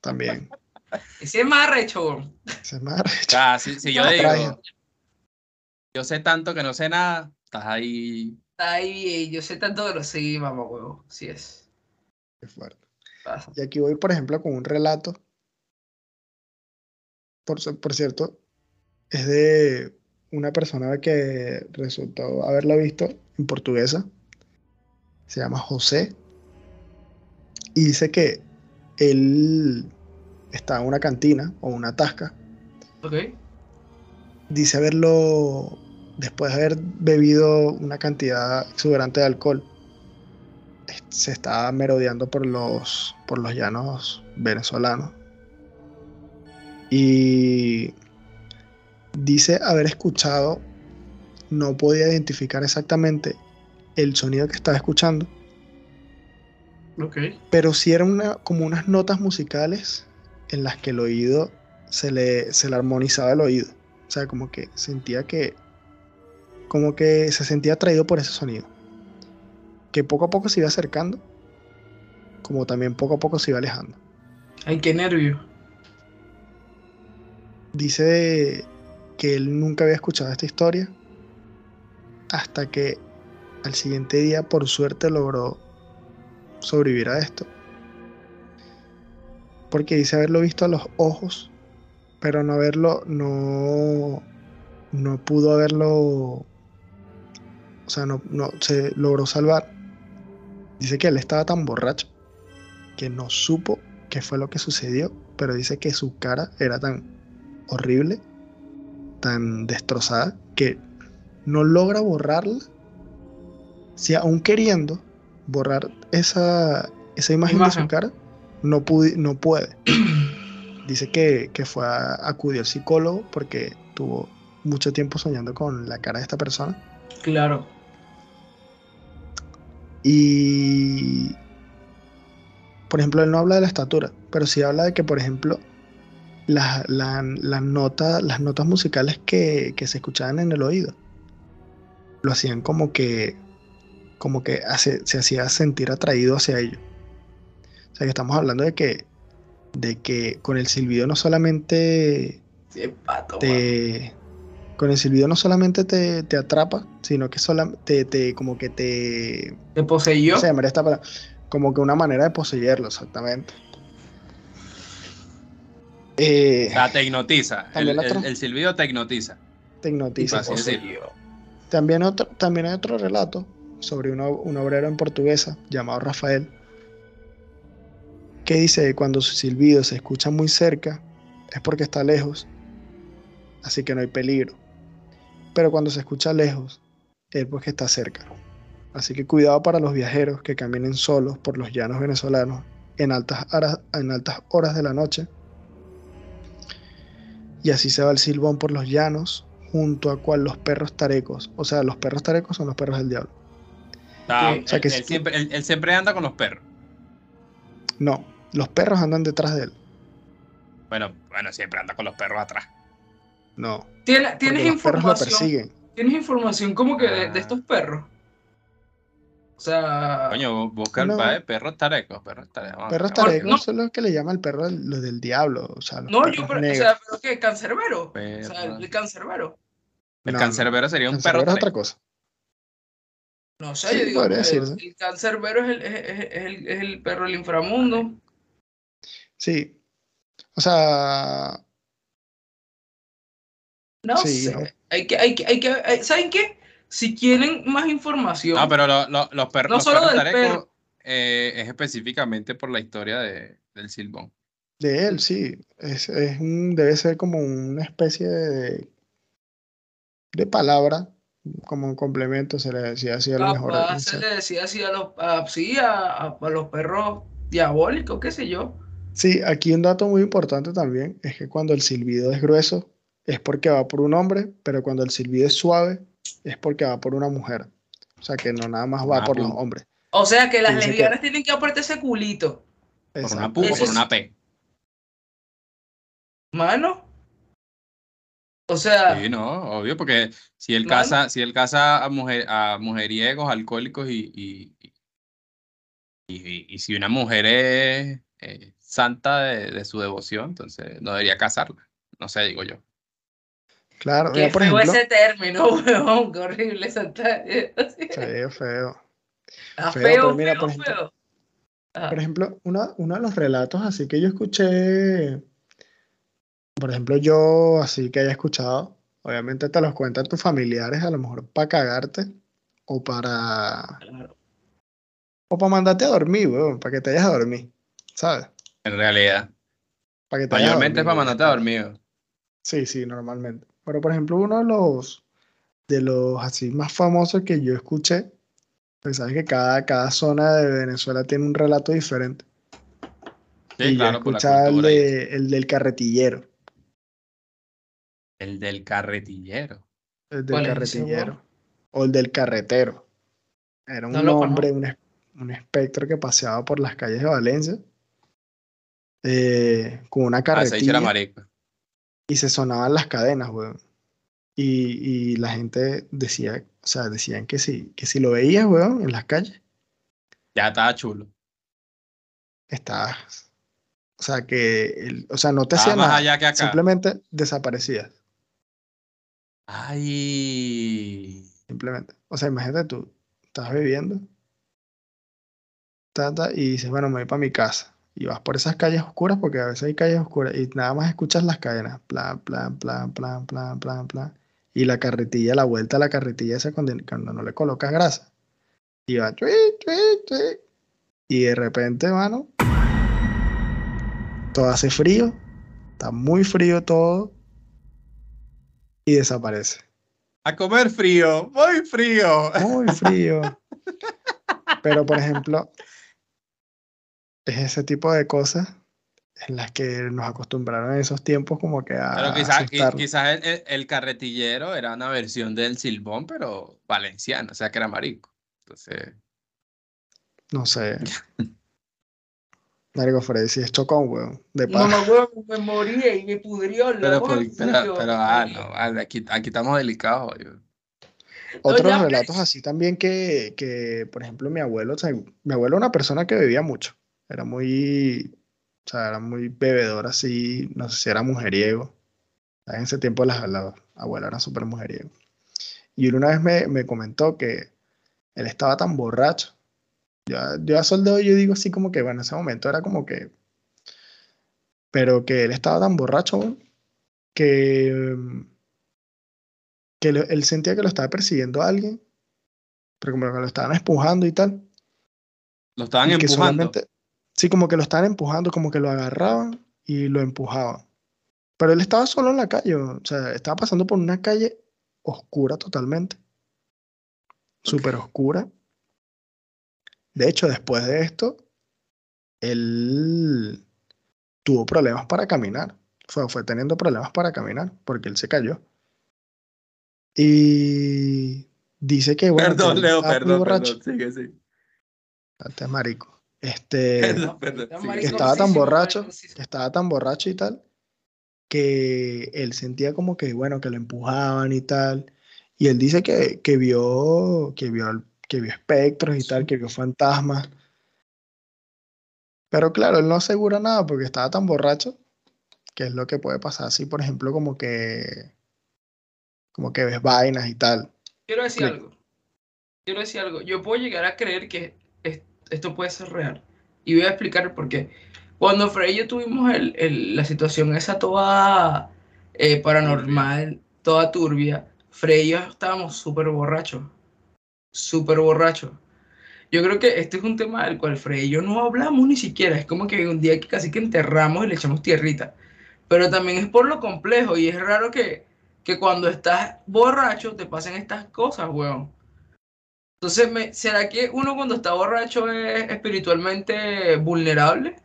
Speaker 2: También.
Speaker 1: Ese es más arrecho, weón.
Speaker 2: Ese es más arrecho.
Speaker 3: Ah, si, si yo
Speaker 2: No,
Speaker 3: digo, yo sé tanto que no sé nada, estás ahí.
Speaker 1: Ay, yo sé tanto que lo seguí, mamá, huevo. Sí es.
Speaker 2: Qué fuerte.
Speaker 1: Pasa.
Speaker 2: Y aquí voy, por ejemplo, con un relato. Por, por cierto, es de una persona que resultó haberla visto en portuguesa. Se llama José. Y dice que él está en una cantina o una tasca.
Speaker 1: Ok.
Speaker 2: Dice haberlo, después de haber bebido una cantidad exuberante de alcohol, se estaba merodeando por los, por los llanos venezolanos. Y dice haber escuchado, no podía identificar exactamente el sonido que estaba escuchando, Pero sí eran una, como unas notas musicales en las que el oído se le, se le armonizaba el oído. O sea, como que sentía que, como que se sentía atraído por ese sonido. Que poco a poco se iba acercando, como también poco a poco se iba alejando.
Speaker 1: Ay, qué nervio.
Speaker 2: Dice que él nunca había escuchado esta historia hasta que al siguiente día, por suerte, logró sobrevivir a esto. Porque dice haberlo visto a los ojos, pero no haberlo, no, no pudo haberlo, o sea, no, no se logró salvar. Dice que él estaba tan borracho que no supo qué fue lo que sucedió, pero dice que su cara era tan horrible, tan destrozada, que no logra borrarla. Si aún queriendo borrar esa, esa imagen, de su cara, no, no puede. Dice que, que fue a acudir al psicólogo porque tuvo mucho tiempo soñando con la cara de esta persona.
Speaker 1: Claro.
Speaker 2: Y, por ejemplo, él no habla de la estatura, pero sí habla de que, por ejemplo, la- las notas musicales que, que se escuchaban en el oído lo hacían como que, como que hace- se hacía sentir atraído hacia ello. O sea que estamos hablando de que, de que con el silbido no solamente
Speaker 1: Sí, pato,
Speaker 2: te, con el silbido no solamente te, te atrapa, sino que solamente te, te- como que te
Speaker 1: ¿Te poseyó?
Speaker 2: no sé, llamaría esta palabra, como que una manera de poseerlo, exactamente. Eh,
Speaker 3: O sea, te hipnotiza. El, silbido te hipnotiza.
Speaker 2: te hipnotiza. También, otro, también hay otro relato sobre una- un obrero en portuguesa llamado Rafael, que dice que cuando su silbido se escucha muy cerca es porque está lejos, así que no hay peligro. Pero cuando se escucha lejos es porque está cerca. Así que cuidado para los viajeros que caminen solos por los llanos venezolanos en altas, horas, en altas horas de la noche. Y así se va el silbón por los llanos, junto a cual los perros tarecos. O sea, los perros tarecos son los perros del diablo.
Speaker 3: O
Speaker 1: Sí,
Speaker 2: o sea,
Speaker 3: él,
Speaker 2: que
Speaker 3: él
Speaker 2: si-
Speaker 3: siempre, él- él siempre anda con los perros.
Speaker 2: No, los perros andan detrás de él.
Speaker 3: Bueno, bueno, siempre anda con los perros atrás.
Speaker 2: No,
Speaker 1: ¿Tienes, ¿tienes
Speaker 2: los perros lo
Speaker 1: información?
Speaker 2: persiguen.
Speaker 1: ¿Tienes información como que de,
Speaker 3: Ah.
Speaker 1: de estos perros? O sea,
Speaker 3: Coño, busca el
Speaker 2: No.
Speaker 3: padre, perros tarecos, perros tarecos.
Speaker 2: Perros tarecos
Speaker 1: no.
Speaker 2: son los que le llama el perro los del diablo. O sea, los
Speaker 1: no, yo, pero, o
Speaker 2: negros.
Speaker 1: sea, pero ¿qué? ¿Cancerbero? O sea, el cancerbero.
Speaker 3: El
Speaker 2: No,
Speaker 3: cancerbero sería un
Speaker 2: Cancerbero
Speaker 3: perro
Speaker 2: es otra cosa.
Speaker 1: No sé,
Speaker 2: Sí,
Speaker 1: yo digo, que
Speaker 2: decirse.
Speaker 1: el cancerbero es el, es, es- es el, es el perro del inframundo.
Speaker 2: Sí. O sea,
Speaker 1: No
Speaker 2: Sí,
Speaker 1: sé.
Speaker 2: no.
Speaker 1: Hay que, hay que, hay que, hay- ¿saben qué? Si quieren más información,
Speaker 3: No, pero lo- lo- los, perros
Speaker 1: No
Speaker 3: los
Speaker 1: solo
Speaker 3: perros
Speaker 1: del perro.
Speaker 3: eh, es específicamente por la historia de, del silbón.
Speaker 2: de él, sí. Es, es un, debe ser como una especie de, de palabra, como un complemento, se le decía así a lo mejor.
Speaker 1: capaz
Speaker 2: no
Speaker 1: se le decía así a los, a- sí, a, a- a los perros diabólicos, qué sé yo.
Speaker 2: Sí, aquí un dato muy importante también es que cuando el silbido es grueso es porque va por un hombre, pero cuando el silbido es suave es porque va por una mujer. O sea que no nada más va
Speaker 3: Ah,
Speaker 2: por los hombres.
Speaker 1: O sea que las
Speaker 2: Dice que-
Speaker 1: lesbianas tienen que apretar ese culito,
Speaker 3: Por una. Pu o por una P.
Speaker 1: mano. O sea,
Speaker 3: Sí, no, obvio, porque si él casa, si él casa a mujer, a mujeriegos, alcohólicos y, y, y, y- y si una mujer es, eh, santa de, de su devoción, entonces no debería casarla. No sé, digo yo.
Speaker 2: Claro,
Speaker 1: Qué
Speaker 2: yo, por
Speaker 1: feo
Speaker 2: ejemplo,
Speaker 1: ese término, weón, qué horrible santa.
Speaker 2: sí, feo. Feo,
Speaker 1: feo,
Speaker 2: pero mira,
Speaker 1: feo,
Speaker 2: por ejemplo,
Speaker 1: feo. Ajá.
Speaker 2: Por ejemplo, una- uno de los relatos así que yo escuché, por ejemplo, yo así que haya escuchado, obviamente te los cuentan tus familiares, a lo mejor para cagarte o para,
Speaker 1: Claro.
Speaker 2: o para mandarte a dormir, weón, para que te vayas a dormir, ¿sabes?
Speaker 3: En realidad.
Speaker 2: Para que te vayas a
Speaker 3: Mayormente es para mandarte a
Speaker 2: weón.
Speaker 3: dormir.
Speaker 2: Sí, sí, normalmente. Pero por ejemplo, uno de los, de los así más famosos que yo escuché, pues sabes que cada, cada zona de Venezuela tiene un relato diferente.
Speaker 3: Sí,
Speaker 2: y yo
Speaker 3: claro,
Speaker 2: escuchaba el, de- el del carretillero.
Speaker 3: El del carretillero.
Speaker 2: El del
Speaker 1: ¿Cuál es ese,
Speaker 2: carretillero. O el del carretero. Era un
Speaker 1: No
Speaker 2: hombre, un, un espectro que paseaba por las calles de Valencia eh, con una
Speaker 3: Ah,
Speaker 2: carretilla
Speaker 3: marico.
Speaker 2: y se sonaban las cadenas, weón. Y, y la gente decía, o sea, decían que sí, que si lo veías, weón, en las calles,
Speaker 3: Ya estaba chulo.
Speaker 2: estabas. O sea, que, el- o sea, no te
Speaker 3: Estaba
Speaker 2: hacía
Speaker 3: más
Speaker 2: nada,
Speaker 3: allá que acá.
Speaker 2: simplemente desaparecías,
Speaker 3: Ay.
Speaker 2: simplemente. O sea, imagínate tú, estás viviendo, ta, ta, y dices, bueno, me voy para mi casa. Y vas por esas calles oscuras, porque a veces hay calles oscuras, y nada más escuchas las cadenas, plan, plan, plan, plan, plan, plan, plan. Y la carretilla, la vuelta a la carretilla esa cuando, cuando no le colocas grasa. Y va, chui, chui, chui. Y de repente, mano, todo hace frío, está muy frío todo, y desaparece.
Speaker 3: A comer frío, muy frío.
Speaker 2: Muy frío. Pero, por ejemplo, es ese tipo de cosas en las que nos acostumbraron en esos tiempos como que a
Speaker 3: Pero quizás, el- el carretillero era una versión del silbón, pero valenciano, o sea que era marico. Entonces,
Speaker 2: No sé. Marico Freddy, si es chocón, weón. De
Speaker 1: No,
Speaker 2: pana.
Speaker 1: no, weón, me moría y me pudrió el
Speaker 3: pero,
Speaker 1: loco
Speaker 3: por-
Speaker 1: me
Speaker 3: pero, pero, ah, no, vale, aquí, aquí estamos delicados. yo.
Speaker 2: Otros
Speaker 1: ya,
Speaker 2: relatos
Speaker 1: pues.
Speaker 2: así también que, que, por ejemplo, mi abuelo, o sea, mi abuelo era una persona que bebía mucho. Era muy, o sea, era muy bebedor así, no sé si era mujeriego. En ese tiempo la, la abuela era súper mujeriego. Y él una vez me, me comentó que él estaba tan borracho. Yo, yo a sol de hoy yo digo así como que, bueno, en ese momento era como que, pero que él estaba tan borracho que, que lo- él sentía que lo estaba persiguiendo a alguien, pero como que lo estaban empujando y tal.
Speaker 3: Lo estaban
Speaker 2: que
Speaker 3: empujando.
Speaker 2: sí, como que lo estaban empujando, como que lo agarraban y lo empujaban. Pero él estaba solo en la calle, o sea, estaba pasando por una calle oscura totalmente. Súper oscura. De hecho, después de esto, él tuvo problemas para caminar. Fue, fue teniendo problemas para caminar porque él se cayó. Y dice que, bueno, que
Speaker 3: Perdón,
Speaker 2: él
Speaker 3: Leo,
Speaker 2: estaba muy
Speaker 3: perdón,
Speaker 2: borracho.
Speaker 3: perdón. Sigue, sigue.
Speaker 2: Este marico. Este,
Speaker 3: Perdón, perdón.
Speaker 2: Que estaba tan borracho, que estaba tan borracho y tal, que él sentía como que, bueno, que lo empujaban y tal. Y él dice que, que vio, que vio, al- que vio espectros y tal, que vio fantasmas. Pero claro, él no asegura nada porque estaba tan borracho, que es lo que puede pasar así, por ejemplo, como que, como que ves vainas y tal.
Speaker 1: Quiero decir algo. Quiero decir algo. Yo puedo llegar a creer que es- esto puede ser real. Y voy a explicar por qué. Cuando Frey y yo tuvimos el- el- la situación esa toda eh, paranormal, toda turbia, Frey y yo estábamos súper borrachos. Súper borrachos. Yo creo que este es un tema del cual Frey y yo no hablamos ni siquiera. Es como que un día que casi que enterramos y le echamos tierrita. Pero también es por lo complejo y es raro que, que cuando estás borracho te pasen estas cosas, weón. Entonces, me- ¿será que uno cuando está borracho es espiritualmente vulnerable?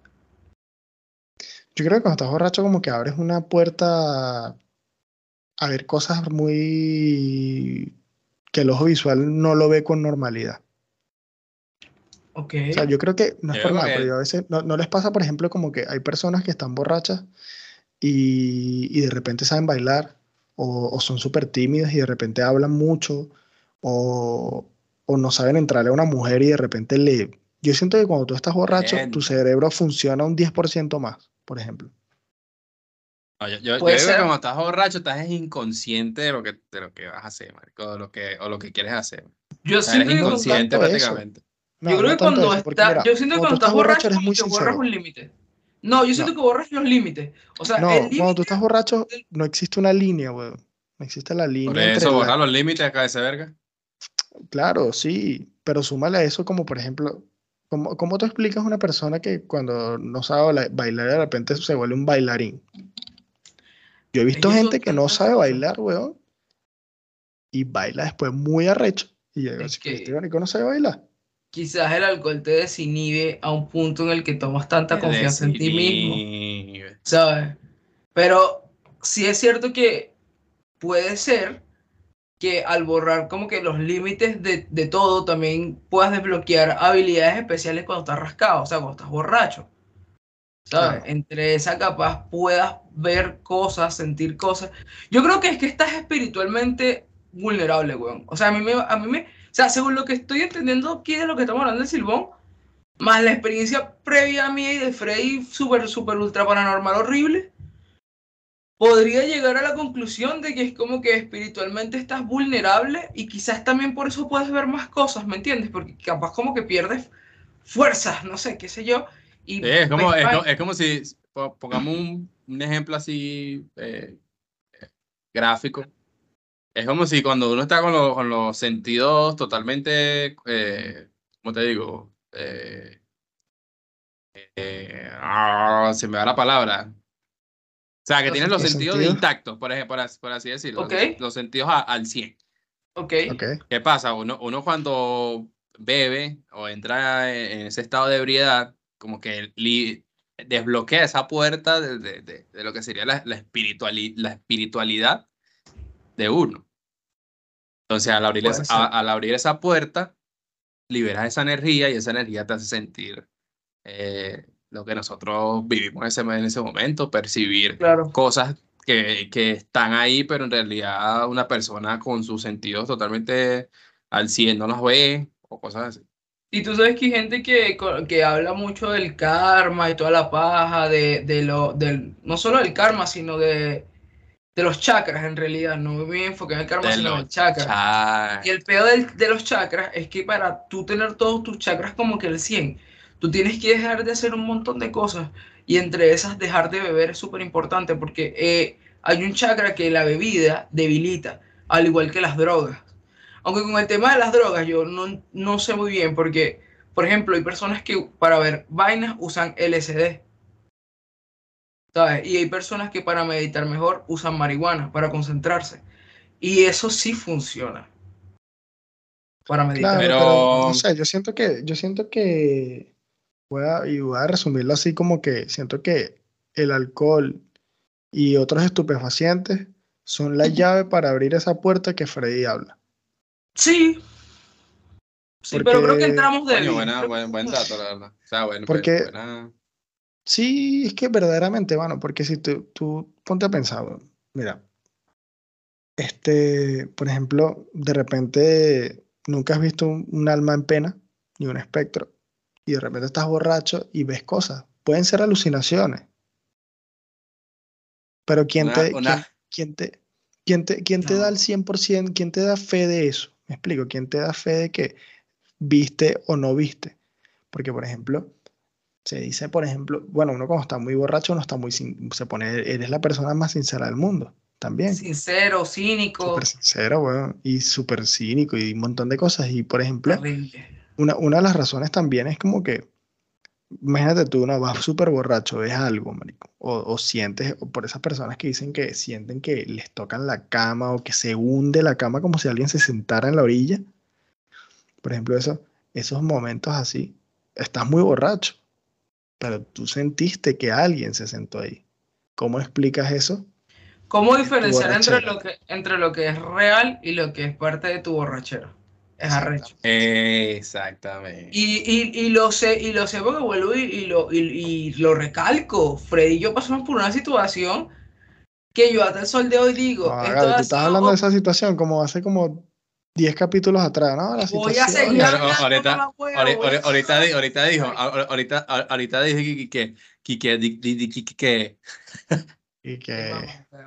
Speaker 2: Yo creo que cuando estás borracho como que abres una puerta a ver cosas muy que el ojo visual no lo ve con normalidad.
Speaker 1: Ok.
Speaker 2: O sea, yo creo que no es
Speaker 3: Yo
Speaker 2: por nada,
Speaker 3: que-
Speaker 2: pero yo a veces no, no les pasa, por ejemplo, como que hay personas que están borrachas y, y de repente saben bailar o, o son súper tímidas y de repente hablan mucho o, o no saben entrarle a una mujer y de repente le Yo siento que cuando tú estás borracho,
Speaker 3: Bien.
Speaker 2: tu cerebro funciona un 10% más, por ejemplo.
Speaker 3: No, yo, yo- yo
Speaker 1: Puede
Speaker 3: digo que
Speaker 1: ser.
Speaker 3: cuando estás borracho, estás inconsciente de lo que, de lo que vas a hacer, marico, o lo que, o lo que quieres hacer.
Speaker 1: Yo
Speaker 3: O sea,
Speaker 1: siento
Speaker 3: eres inconsciente prácticamente.
Speaker 2: No,
Speaker 1: yo creo
Speaker 2: no
Speaker 1: que cuando
Speaker 2: eso, porque
Speaker 1: está,
Speaker 2: mira,
Speaker 1: yo siento que cuando estás borracho,
Speaker 2: eres muy
Speaker 1: borras un límite. No, yo siento
Speaker 2: No.
Speaker 1: que borras los límites. O sea,
Speaker 2: No,
Speaker 1: el
Speaker 2: cuando tú estás borracho, no existe una línea, weón. No existe la línea
Speaker 3: Por
Speaker 2: entre
Speaker 3: eso,
Speaker 2: la-
Speaker 3: borrar los límites acá de ese verga.
Speaker 2: Claro, sí, pero súmale a eso como, por ejemplo, ¿cómo, cómo tú explicas a una persona que cuando no sabe baila- bailar de repente se vuelve un bailarín? Yo he visto gente que no sabe bailar, weón, y baila después muy arrecho. Y yo digo,
Speaker 1: Es
Speaker 2: "Sí, pero
Speaker 1: que-
Speaker 2: este no sabe bailar.
Speaker 1: quizás el alcohol te desinhibe a un punto en el que tomas tanta confianza en ti mismo. ¿sabes? Pero sí es cierto que puede ser que al borrar como que los límites de, de todo también puedas desbloquear habilidades especiales cuando estás rascado, o sea, cuando estás borracho. ¿Sabes?
Speaker 2: Claro.
Speaker 1: Entre esa capaz puedas ver cosas, sentir cosas. Yo creo que es que estás espiritualmente vulnerable, weón. O sea, a mí me, a mí me, o sea, según lo que estoy entendiendo aquí de lo que estamos hablando del Silbón, más la experiencia previa mía y de Freddy súper, súper ultra paranormal horrible, podría llegar a la conclusión de que es como que espiritualmente estás vulnerable y quizás también por eso puedes ver más cosas, ¿me entiendes? Porque capaz como que pierdes fuerzas, no sé, qué sé yo. Y
Speaker 3: Sí, es, como,
Speaker 1: ves
Speaker 3: es,
Speaker 1: más-
Speaker 3: co- es como si, po- pongamos un, un ejemplo así eh, gráfico. Es como si cuando uno está con, los- con los sentidos totalmente, eh, ¿cómo te digo? Eh, eh, ah, se me va la palabra. O sea, que tienes los sentidos
Speaker 2: sentidos.
Speaker 3: intactos, por ejemplo, por, as- por así decirlo. Los, los sentidos a- al 100.
Speaker 1: Ok,
Speaker 2: Ok,
Speaker 3: ¿Qué pasa? Uno, uno cuando bebe o entra en en ese estado de ebriedad, como que li- desbloquea esa puerta de, de- de- de lo que sería la, la, espirituali- la espiritualidad de uno. Entonces, al abrir, esa, a- al abrir esa puerta, liberas esa energía y esa energía te hace sentir eh, lo que nosotros vivimos en ese, en ese momento, percibir
Speaker 1: claro.
Speaker 3: cosas que, que están ahí, pero en realidad una persona con sus sentidos totalmente al 100 no las ve o cosas así.
Speaker 1: Y tú sabes que hay gente que, que habla mucho del karma y toda la paja, de, de lo, del, no solo del karma, sino de, de los chakras en realidad. No me enfocar en el karma,
Speaker 3: De
Speaker 1: sino en el chakra.
Speaker 3: cha-
Speaker 1: Y el peor del- de los chakras es que para tú tener todos tus chakras como que el 100, tú tienes que dejar de hacer un montón de cosas. Y entre esas, dejar de beber es súper importante porque eh, hay un chakra que la bebida debilita, al igual que las drogas. Aunque con el tema de las drogas yo no, no sé muy bien porque, por ejemplo, hay personas que para ver vainas usan LSD. ¿Sabes? Y hay personas que para meditar mejor usan marihuana, para concentrarse. Y eso sí funciona. Para meditar.
Speaker 2: claro,
Speaker 3: Pero-
Speaker 2: pero no sé, yo siento que, yo siento que, voy a, y voy a resumirlo así como que siento que el alcohol y otros estupefacientes son la llave para abrir esa puerta que Freddy habla.
Speaker 1: Sí. Sí, pero creo que entramos de
Speaker 3: Coño, buena- buen, buen dato, la verdad. O sea, bueno, pues,
Speaker 2: Porque-
Speaker 3: buena-
Speaker 2: Sí, es que verdaderamente, bueno, porque si tú, tú ponte a pensar, mira, este, por ejemplo, de repente nunca has visto un, un alma en pena, ni un espectro, y de repente estás borracho y ves cosas. Pueden ser alucinaciones. Pero ¿quién
Speaker 3: una-
Speaker 2: te,
Speaker 3: una-
Speaker 2: quién, quién te, quién te, quién te da el 100%, quién te da fe de eso? Me explico, ¿quién te da fe de que viste o no viste? Porque, por ejemplo, se dice, por ejemplo, bueno, uno cuando está muy borracho, uno está muy, sin- se pone, eres la persona más sincera del mundo, también.
Speaker 1: Sincero, cínico.
Speaker 2: Súper sincero, weón, y súper cínico y un montón de cosas. Y, por ejemplo, una, una de las razones también es como que, imagínate tú, no, vas súper borracho, ves algo, marico, o, o sientes, o por esas personas que dicen que sienten que les tocan la cama o que se hunde la cama como si alguien se sentara en la orilla. Por ejemplo, eso, esos momentos así, estás muy borracho, pero tú sentiste que alguien se sentó ahí. ¿Cómo explicas eso?
Speaker 1: ¿Cómo diferenciar entre lo, que, entre lo que es real y lo que es parte de tu borrachera? Es arrecho.
Speaker 3: Exactamente.
Speaker 1: Y, y, y lo sé, y lo sé porque vuelvo y, y lo, y, y lo recalco. Freddy y yo pasamos por una situación que yo hasta el sol de hoy digo,
Speaker 2: No,
Speaker 1: esto
Speaker 2: tú estás hablando de esa situación como hace como 10 capítulos atrás, ¿no? La
Speaker 1: Voy a seguir
Speaker 3: ahorita- Ahorita, ahorita dijo, ahorita, ahor- ahorita dije que, que, que, que, di- que, que,
Speaker 2: Y que.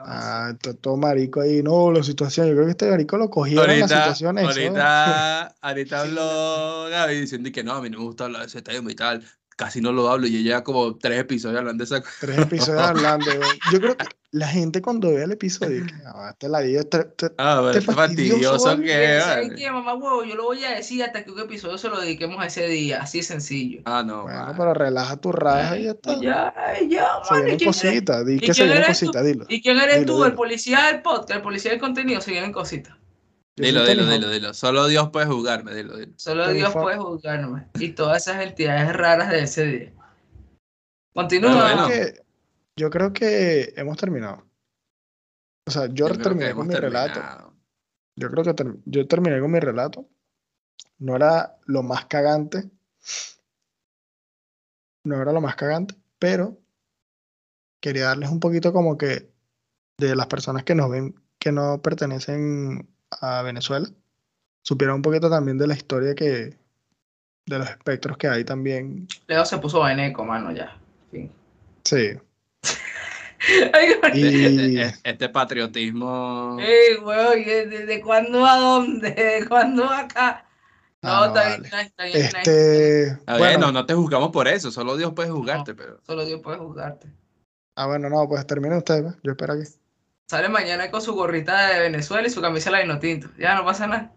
Speaker 2: Ah, to- todo marico ahí, no, la situación. Yo creo que este marico lo cogieron la
Speaker 3: ahorita,
Speaker 2: situación eso.
Speaker 3: ahorita, ahorita
Speaker 1: Sí,
Speaker 3: habló Gaby diciendo que no, a mí no me gusta hablar de ese tema y tal, casi no lo hablo y ella lleva como tres episodios hablando de esa cosa.
Speaker 2: Tres episodios hablando. Yo creo que la gente cuando ve el episodio, dice, ah, este ladillo, este- este-
Speaker 3: Ah,
Speaker 2: Este
Speaker 3: este
Speaker 2: fastidioso,
Speaker 3: que
Speaker 1: Mira, ¿saben
Speaker 3: vale.
Speaker 1: qué, mamá huevo? Yo lo voy a decir hasta que un episodio se lo dediquemos a ese día, así de sencillo.
Speaker 3: Ah, no,
Speaker 2: Bueno, pero relaja tu raja y ya está.
Speaker 1: Ya, ya,
Speaker 2: Se
Speaker 1: mano, ¿y
Speaker 2: vienen
Speaker 1: quién eres-
Speaker 2: cositas, di
Speaker 1: y
Speaker 2: que se
Speaker 1: quién
Speaker 2: vienen
Speaker 1: eres
Speaker 2: cositas, dilo.
Speaker 1: ¿Y quién eres
Speaker 2: Dilo,
Speaker 1: tú? El policía del podcast, el policía del contenido, se vienen cositas.
Speaker 3: Dilo, dilo, dilo, dilo. Solo Dios puede jugarme, dilo, dilo.
Speaker 1: Solo Dios puede juzgarme. Y todas esas entidades raras de ese día. Continúa.
Speaker 2: Yo
Speaker 3: bueno.
Speaker 2: creo que- yo creo que hemos terminado. O sea, yo, terminé con mi relato. Yo creo que ter- yo terminé con mi relato. No era lo más cagante. No era lo más cagante, pero quería darles un poquito como que de las personas que nos ven que no pertenecen a Venezuela. Supieran un poquito también de la historia que de los espectros que hay también.
Speaker 1: Leo se puso vaneco, mano, ya. Fin.
Speaker 2: Sí.
Speaker 1: Ay,
Speaker 2: Y
Speaker 3: Este, este patriotismo.
Speaker 1: Ey, weón, ¿y ¿de, de, cuándo a dónde? ¿De cuándo acá? No,
Speaker 2: Ah, no,
Speaker 1: está bien,
Speaker 2: vale.
Speaker 1: está bien, está bien, está bien.
Speaker 2: este
Speaker 3: A ver,
Speaker 2: bueno,
Speaker 3: no, no te juzgamos por eso, solo Dios puede juzgarte, pero.
Speaker 1: Solo Dios puede juzgarte.
Speaker 2: ah bueno, no, pues terminen ustedes, pues. yo espero aquí.
Speaker 1: Sale mañana con su gorrita de Venezuela y su camisa de la Vinotinto. Ya no pasa nada.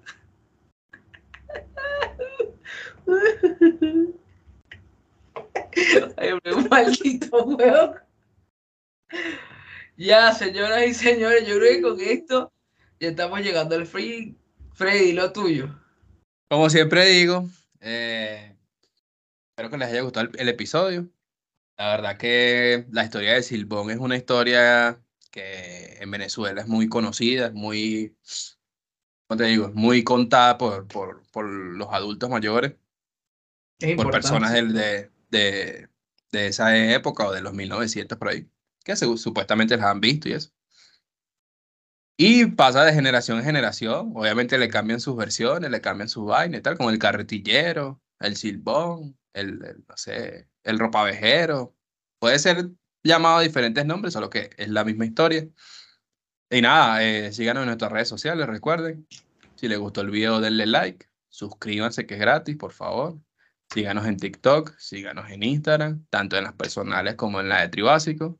Speaker 1: Ay, un maldito weón. Ya, señoras y señores, yo creo que con esto ya estamos llegando al free. Freddy, lo tuyo.
Speaker 3: Como siempre digo, eh, espero que les haya gustado el, el episodio. La verdad que la historia de Silbón es una historia que en Venezuela es muy conocida, es muy, ¿cómo te digo? Es muy contada por, por, por los adultos mayores,
Speaker 1: Es
Speaker 3: por personas del- de, de, de esa época o de los 1900 por ahí, que se- supuestamente las han visto y eso. Y pasa de generación en generación. Obviamente le cambian sus versiones, le cambian sus vainas y tal, como el carretillero, el silbón, el, el, no sé, el ropavejero. Puede ser llamado diferentes nombres, a lo que es la misma historia. Y nada, eh, síganos en nuestras redes sociales, recuerden. Si les gustó el video, denle like. Suscríbanse, que es gratis, por favor. Síganos en TikTok, síganos en Instagram, tanto en las personales como en la de Tribásico.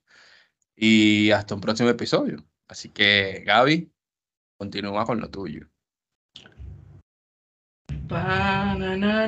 Speaker 3: Y hasta un próximo episodio. Así que, Gaby, continúa con lo tuyo.
Speaker 1: Ba, na, na,